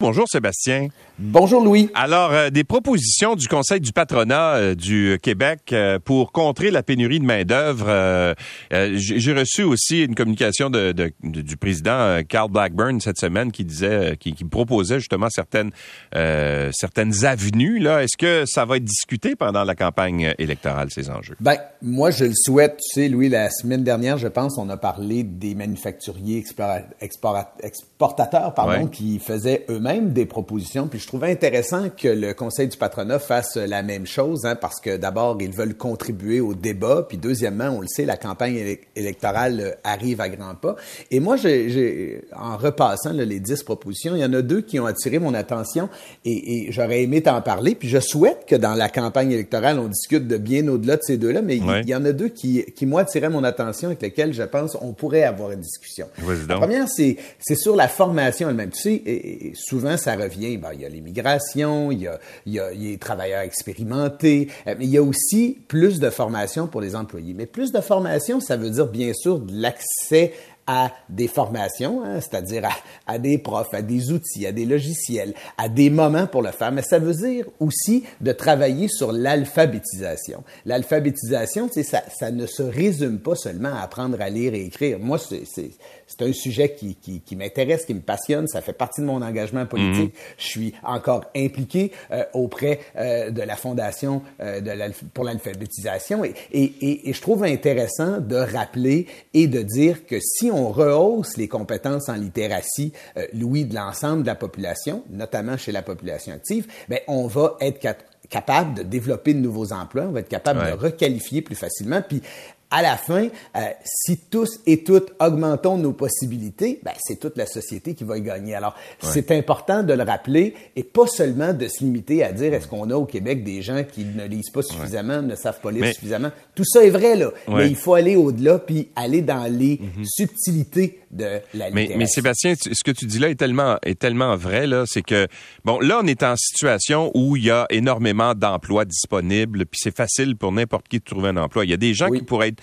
Bonjour Sébastien. Bonjour Louis. Alors, euh, des propositions du Conseil du patronat euh, du Québec euh, pour contrer la pénurie de main-d'œuvre. J'ai reçu aussi une communication de, du président Carl Blackburn cette semaine qui disait, qui, qui proposait justement certaines certaines avenues. Là, est-ce que ça va être discuté pendant la campagne électorale ces enjeux? Ben, moi je le souhaite. Tu sais, Louis, la semaine dernière, je pense, on a parlé des manufacturiers exportateurs, pardon, qui faisaient eux-mêmes même des propositions. Puis je trouvais intéressant que le Conseil du patronat fasse la même chose, hein, parce que d'abord, ils veulent contribuer au débat. Puis deuxièmement, on le sait, la campagne électorale euh, arrive à grands pas. Et moi, j'ai, en repassant les dix propositions, il y en a deux qui ont attiré mon attention et, et j'aurais aimé t'en parler. Puis je souhaite que dans la campagne électorale, on discute de bien au-delà de ces deux-là, mais il, y en a deux qui, qui moi, attiraient mon attention avec lesquels je pense on pourrait avoir une discussion. La première, c'est, c'est sur la formation elle-même. Tu sais, et, souvent, ça revient. Ben, il y a l'immigration, il il y a les travailleurs expérimentés, euh, mais il y a aussi plus de formation pour les employés. Mais plus de formation, ça veut dire bien sûr de l'accès à des formations, hein, c'est-à-dire à, à, des profs, à des outils, à des logiciels, à des moments pour le faire, mais ça veut dire aussi de travailler sur l'alphabétisation. L'alphabétisation, ça, ça ne se résume pas seulement à apprendre à lire et écrire. Moi, c'est un sujet qui, qui, qui m'intéresse, qui me passionne, ça fait partie de mon engagement politique. Mhm. Je suis encore impliqué euh, auprès euh, de la Fondation euh, de pour l'alphabétisation et, et, et, je trouve intéressant de rappeler et de dire que si on on rehausse les compétences en littératie, euh, Louis, de l'ensemble de la population, notamment chez la population active, ben, on va être capable de développer de nouveaux emplois, on va être capable de requalifier plus facilement. Puis à la fin, euh, si tous et toutes augmentons nos possibilités, ben, c'est toute la société qui va y gagner. Alors, c'est important de le rappeler et pas seulement de se limiter à dire est-ce qu'on a au Québec des gens qui ne lisent pas suffisamment, ne savent pas lire suffisamment? Tout ça est vrai, là. Mais il faut aller au-delà puis aller dans les mhm. subtilités de la mais, mais, Sébastien, ce que tu dis là est tellement, est tellement vrai, là. C'est que, bon, là, on est en situation où il y a énormément d'emplois disponibles puis c'est facile pour n'importe qui de trouver un emploi. Il y a des gens qui pourraient être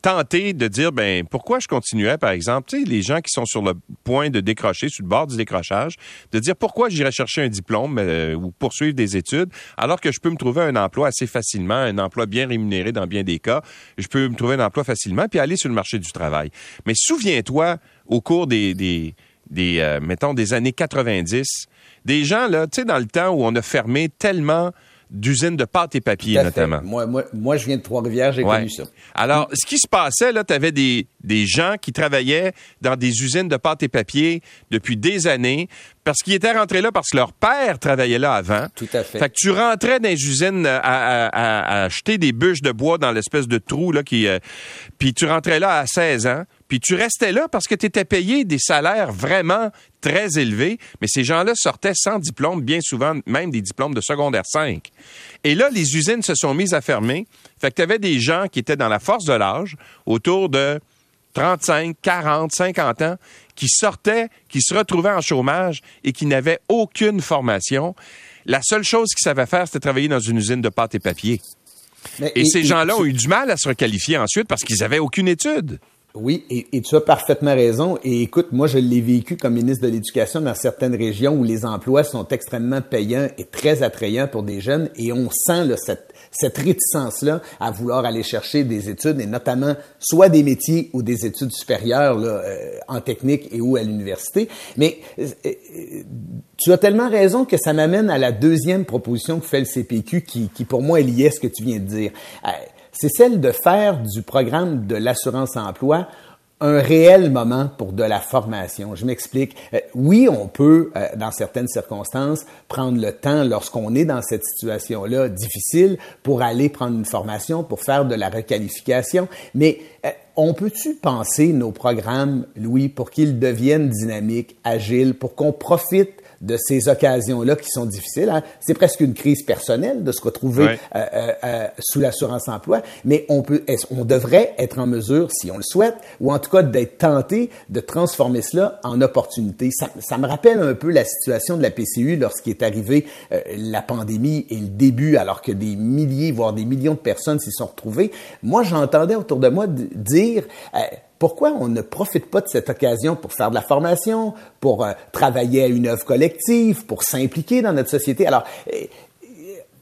tenter de dire ben pourquoi je continuais par exemple tu sais les gens qui sont sur le point de décrocher sur le bord du décrochage de dire pourquoi j'irais chercher un diplôme euh, ou poursuivre des études alors que je peux me trouver un emploi assez facilement un emploi bien rémunéré dans bien des cas. Je peux me trouver un emploi facilement puis aller sur le marché du travail. Mais souviens-toi au cours des des, des euh, mettons des années 90 des gens là tu sais dans le temps où on a fermé tellement d'usines de pâte et papier, notamment. Moi, moi, moi, je viens de Trois-Rivières, j'ai connu ça. Alors, ce qui se passait, là, tu avais des, des gens qui travaillaient dans des usines de pâte et papier depuis des années parce qu'ils étaient rentrés là parce que leur père travaillait là avant. Tout à fait. Fait que tu rentrais dans les usines à, à, à, acheter des bûches de bois dans l'espèce de trou, là, qui, euh, puis tu rentrais là à 16 ans, puis tu restais là parce que tu étais payé des salaires vraiment très élevés, mais ces gens-là sortaient sans diplôme, bien souvent même des diplômes de secondaire 5. Et là, les usines se sont mises à fermer. Fait que tu avais des gens qui étaient dans la force de l'âge, autour de 35, 40, 50 ans, qui sortaient, qui se retrouvaient en chômage et qui n'avaient aucune formation. La seule chose qu'ils savaient faire, c'était travailler dans une usine de pâte et papier. et, ces gens-là ont eu du mal à se requalifier ensuite parce qu'ils n'avaient aucune étude. Oui, et, tu as parfaitement raison. Et écoute, moi, je l'ai vécu comme ministre de l'Éducation dans certaines régions où les emplois sont extrêmement payants et très attrayants pour des jeunes. Et on sent là, cette, cette réticence-là à vouloir aller chercher des études, et notamment soit des métiers ou des études supérieures là, euh, en technique et ou à l'université. Mais euh, euh, tu as tellement raison que ça m'amène à la deuxième proposition que fait le CPQ qui, qui pour moi est liée à ce que tu viens de dire c'est celle de faire du programme de l'assurance-emploi un réel moment pour de la formation. Je m'explique. Euh, oui, on peut, euh, dans certaines circonstances, prendre le temps lorsqu'on est dans cette situation-là difficile pour aller prendre une formation, pour faire de la requalification, mais euh, on peut-tu penser nos programmes, Louis, pour qu'ils deviennent dynamiques, agiles, pour qu'on profite de ces occasions-là qui sont difficiles. Hein. C'est presque une crise personnelle de se retrouver euh, euh, euh, sous l'assurance-emploi, mais on peut, on devrait être en mesure, si on le souhaite, ou en tout cas d'être tenté de transformer cela en opportunité? Ça, ça, me rappelle un peu la situation de la PCU lorsqu'il est arrivé la pandémie et le début, alors que des milliers, voire des millions de personnes s'y sont retrouvées. Moi, j'entendais autour de moi dire pourquoi on ne profite pas de cette occasion pour faire de la formation, pour euh, travailler à une œuvre collective, pour s'impliquer dans notre société? Alors, euh,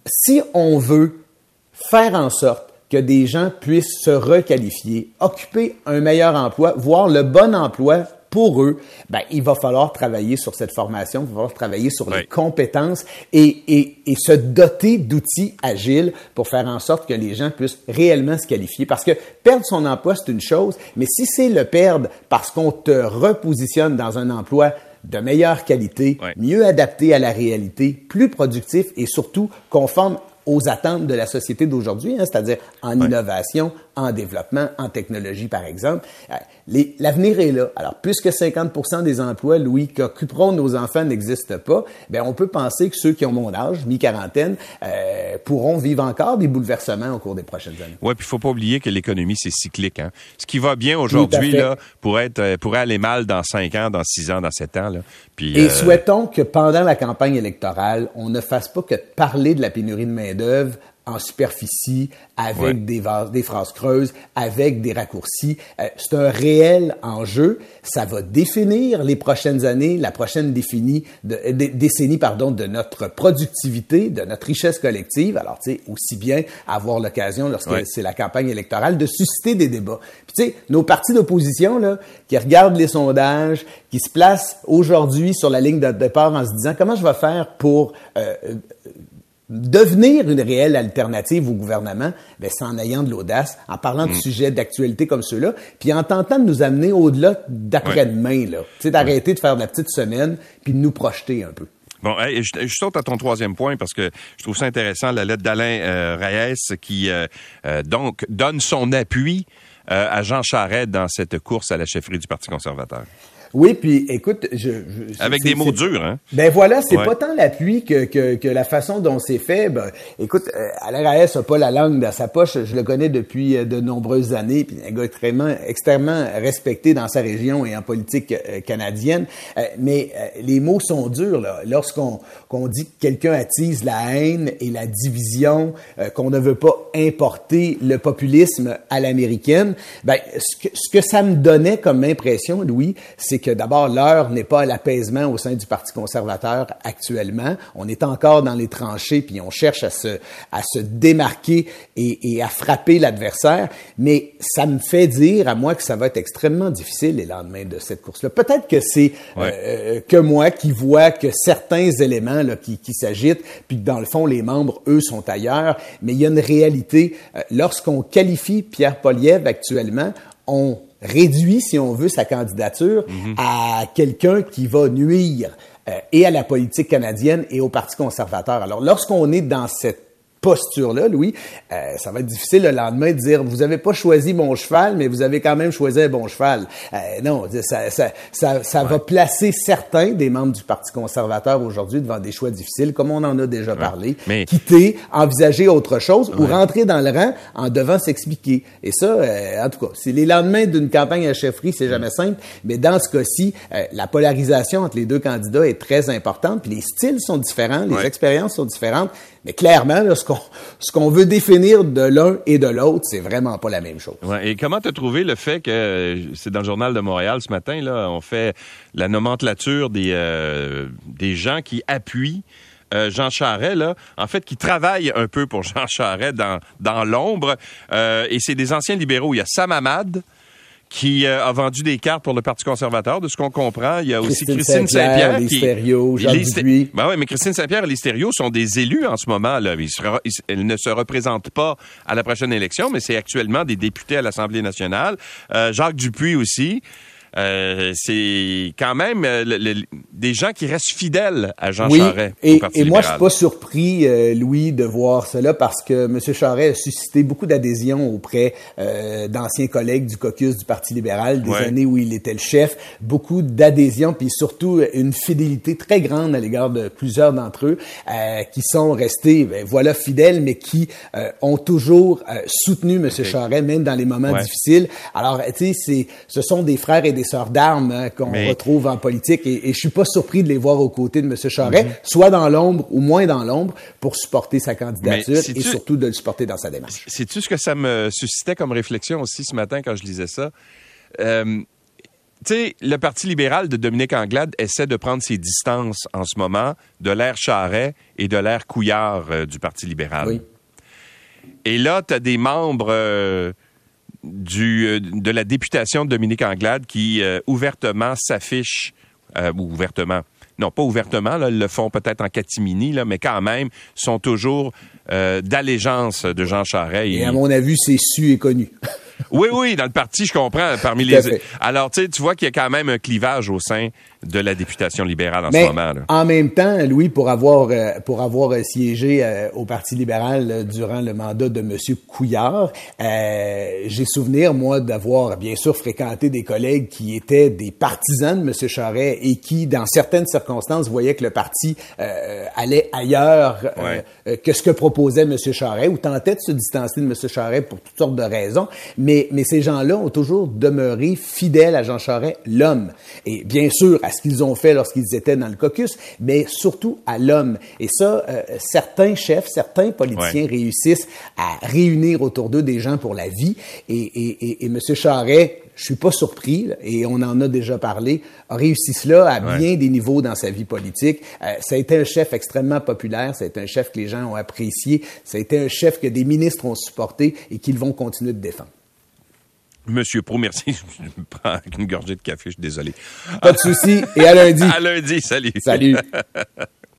si on veut faire en sorte que des gens puissent se requalifier, occuper un meilleur emploi, voir le bon emploi pour eux, ben, il va falloir travailler sur cette formation, il va falloir travailler sur les compétences et, et, et, se doter d'outils agiles pour faire en sorte que les gens puissent réellement se qualifier. Parce que perdre son emploi, c'est une chose, mais si c'est le perdre parce qu'on te repositionne dans un emploi de meilleure qualité, mieux adapté à la réalité, plus productif et surtout conforme aux attentes de la société d'aujourd'hui, hein, c'est-à-dire en innovation, en développement, en technologie, par exemple. Euh, l'avenir est là. Alors, puisque 50 des emplois, Louis, qu'occuperont nos enfants n'existent pas, bien, on peut penser que ceux qui ont mon âge, mi-quarantaine, euh, pourront vivre encore des bouleversements au cours des prochaines années. Oui, puis il faut pas oublier que l'économie, c'est cyclique. Hein? Ce qui va bien aujourd'hui, là, pourrait, être, euh, pourrait aller mal dans 5 ans, dans 6 ans, dans 7 ans. Là. Puis, Et souhaitons que pendant la campagne électorale, on ne fasse pas que parler de la pénurie de main-d'œuvre en superficie, avec des, des, phrases creuses, avec des raccourcis. Euh, c'est un réel enjeu. Ça va définir les prochaines années, la prochaine définie de, décennie pardon, de notre productivité, de notre richesse collective. Alors, tu sais, aussi bien avoir l'occasion, lorsque c'est la campagne électorale, de susciter des débats. Puis, tu sais, nos partis d'opposition, là, qui regardent les sondages, qui se placent aujourd'hui sur la ligne de départ en se disant comment je vais faire pour euh, devenir une réelle alternative au gouvernement, ben, c'est en ayant de l'audace, en parlant de mm. sujets d'actualité comme ceux-là, puis en tentant de nous amener au-delà d'après-demain, là. Tu sais, d'arrêter de faire de la petite semaine, puis de nous projeter un peu. Bon, je, saute à ton troisième point parce que je trouve ça intéressant, la lettre d'Alain euh, Reyes qui euh, euh, donc donne son appui à Jean Charest dans cette course à la chefferie du Parti conservateur. Oui, puis écoute, je, avec des mots durs, hein? Ben voilà, c'est pas tant l'appui que, que, que la façon dont c'est fait. Ben, écoute, euh, Alain Reyes a pas la langue dans sa poche. Je le connais depuis euh, de nombreuses années, puis un gars extrêmement, extrêmement respecté dans sa région et en politique euh, canadienne. mais les mots sont durs là. Lorsqu'on qu'on dit que quelqu'un attise la haine et la division, qu'on ne veut pas importer le populisme à l'américaine, ben ce que, ce que ça me donnait comme impression, Louis, c'est que d'abord, l'heure n'est pas à l'apaisement au sein du Parti conservateur actuellement. On est encore dans les tranchées, puis on cherche à se, à se démarquer et, et à frapper l'adversaire. Mais ça me fait dire à moi que ça va être extrêmement difficile les lendemains de cette course-là. Peut-être que c'est euh, que moi qui vois que certains éléments là, qui, qui s'agitent, puis que dans le fond, les membres, eux, sont ailleurs. Mais il y a une réalité. Euh, lorsqu'on qualifie Pierre Poliev actuellement, on réduit, si on veut, sa candidature mhm. à quelqu'un qui va nuire euh, et à la politique canadienne et au Parti conservateur. Alors, lorsqu'on est dans cette posture-là, Louis, euh, ça va être difficile le lendemain de dire vous avez pas choisi mon cheval, mais vous avez quand même choisi un bon cheval. Euh, non, ça, ça, ça, ça va placer certains des membres du Parti conservateur aujourd'hui devant des choix difficiles, comme on en a déjà parlé. Mais... Quitter, envisager autre chose ou rentrer dans le rang en devant s'expliquer. Et ça, euh, en tout cas, c'est les lendemains d'une campagne à chefferie, c'est jamais simple, mais dans ce cas-ci, la polarisation entre les deux candidats est très importante, puis les styles sont différents, les expériences sont différentes. Mais clairement, ce ce qu'on veut définir de l'un et de l'autre, c'est vraiment pas la même chose. Et comment t'as trouvé le fait que c'est dans le journal de Montréal ce matin là, on fait la nomenclature des euh, des gens qui appuient euh, Jean Charret, là, en fait, qui travaillent un peu pour Jean Charret dans, dans l'ombre. Euh, et c'est des anciens libéraux. Il y a Sam Hamad, qui euh, a vendu des cartes pour le Parti conservateur, de ce qu'on comprend. Il y a aussi Christine Saint-Pierre. Saint Jean Dupuis. Ben ouais, mais Christine Saint-Pierre et Listerio sont des élus en ce moment. Là. Ils, ne se représentent pas à la prochaine élection, mais c'est actuellement des députés à l'Assemblée nationale. Euh, Jacques Dupuis aussi. Euh, c'est quand même euh, des gens qui restent fidèles à Jean oui, Charest. Et, et moi, je suis pas surpris, euh, Louis, de voir cela parce que M. Charest a suscité beaucoup d'adhésion auprès d'anciens collègues du caucus du Parti libéral des années où il était le chef. Beaucoup d'adhésion, puis surtout une fidélité très grande à l'égard de plusieurs d'entre eux qui sont restés, ben, voilà, fidèles, mais qui ont toujours soutenu M. Okay. Charest, même dans les moments difficiles. Alors, tu sais, ce sont des frères et des des sœurs d'armes hein, qu'on retrouve en politique et, et, je suis pas surpris de les voir aux côtés de M. Charest, mhm. soit dans l'ombre ou moins dans l'ombre, pour supporter sa candidature et surtout de le supporter dans sa démarche. Sais-tu ce que ça me suscitait comme réflexion aussi ce matin quand je lisais ça? euh, tu sais, le Parti libéral de Dominique Anglade essaie de prendre ses distances en ce moment de l'ère Charret et de l'ère Couillard euh, du Parti libéral. Oui. Et là, tu as des membres euh, euh, de la députation de Dominique Anglade qui ouvertement s'affichent, ou ouvertement, non pas ouvertement, là, le font peut-être en catimini, là, mais quand même, sont toujours d'allégeance de Jean Charest. Et à mon avis, c'est su et connu. Oui, oui, dans le parti, je comprends. Parmi les. Alors, tu sais, tu vois qu'il y a quand même un clivage au sein de la députation libérale en ce moment. Là. En même temps, Louis, pour avoir euh, pour avoir euh, siégé euh, au Parti libéral durant le mandat de M. Couillard, j'ai souvenir moi d'avoir bien sûr fréquenté des collègues qui étaient des partisans de M. Charret et qui, dans certaines circonstances, voyaient que le parti allait ailleurs que ce que proposait M. Charret ou tentait de se distancer de M. Charret pour toutes sortes de raisons. Mais mais ces gens-là ont toujours demeuré fidèles à Jean Charret, l'homme. Et bien sûr, à ce qu'ils ont fait lorsqu'ils étaient dans le caucus, mais surtout à l'homme. Et ça, euh, certains chefs, certains politiciens réussissent à réunir autour d'eux des gens pour la vie. Et, et, et, et M. Charret, je suis pas surpris, et on en a déjà parlé, a réussi cela à bien des niveaux dans sa vie politique. Euh, ça a été un chef extrêmement populaire, ça a été un chef que les gens ont apprécié, ça a été un chef que des ministres ont supporté et qu'ils vont continuer de défendre. Monsieur Pro, merci. Je me prends une gorgée de café, je suis désolé. Pas de souci. Et à lundi. À lundi, salut. Salut.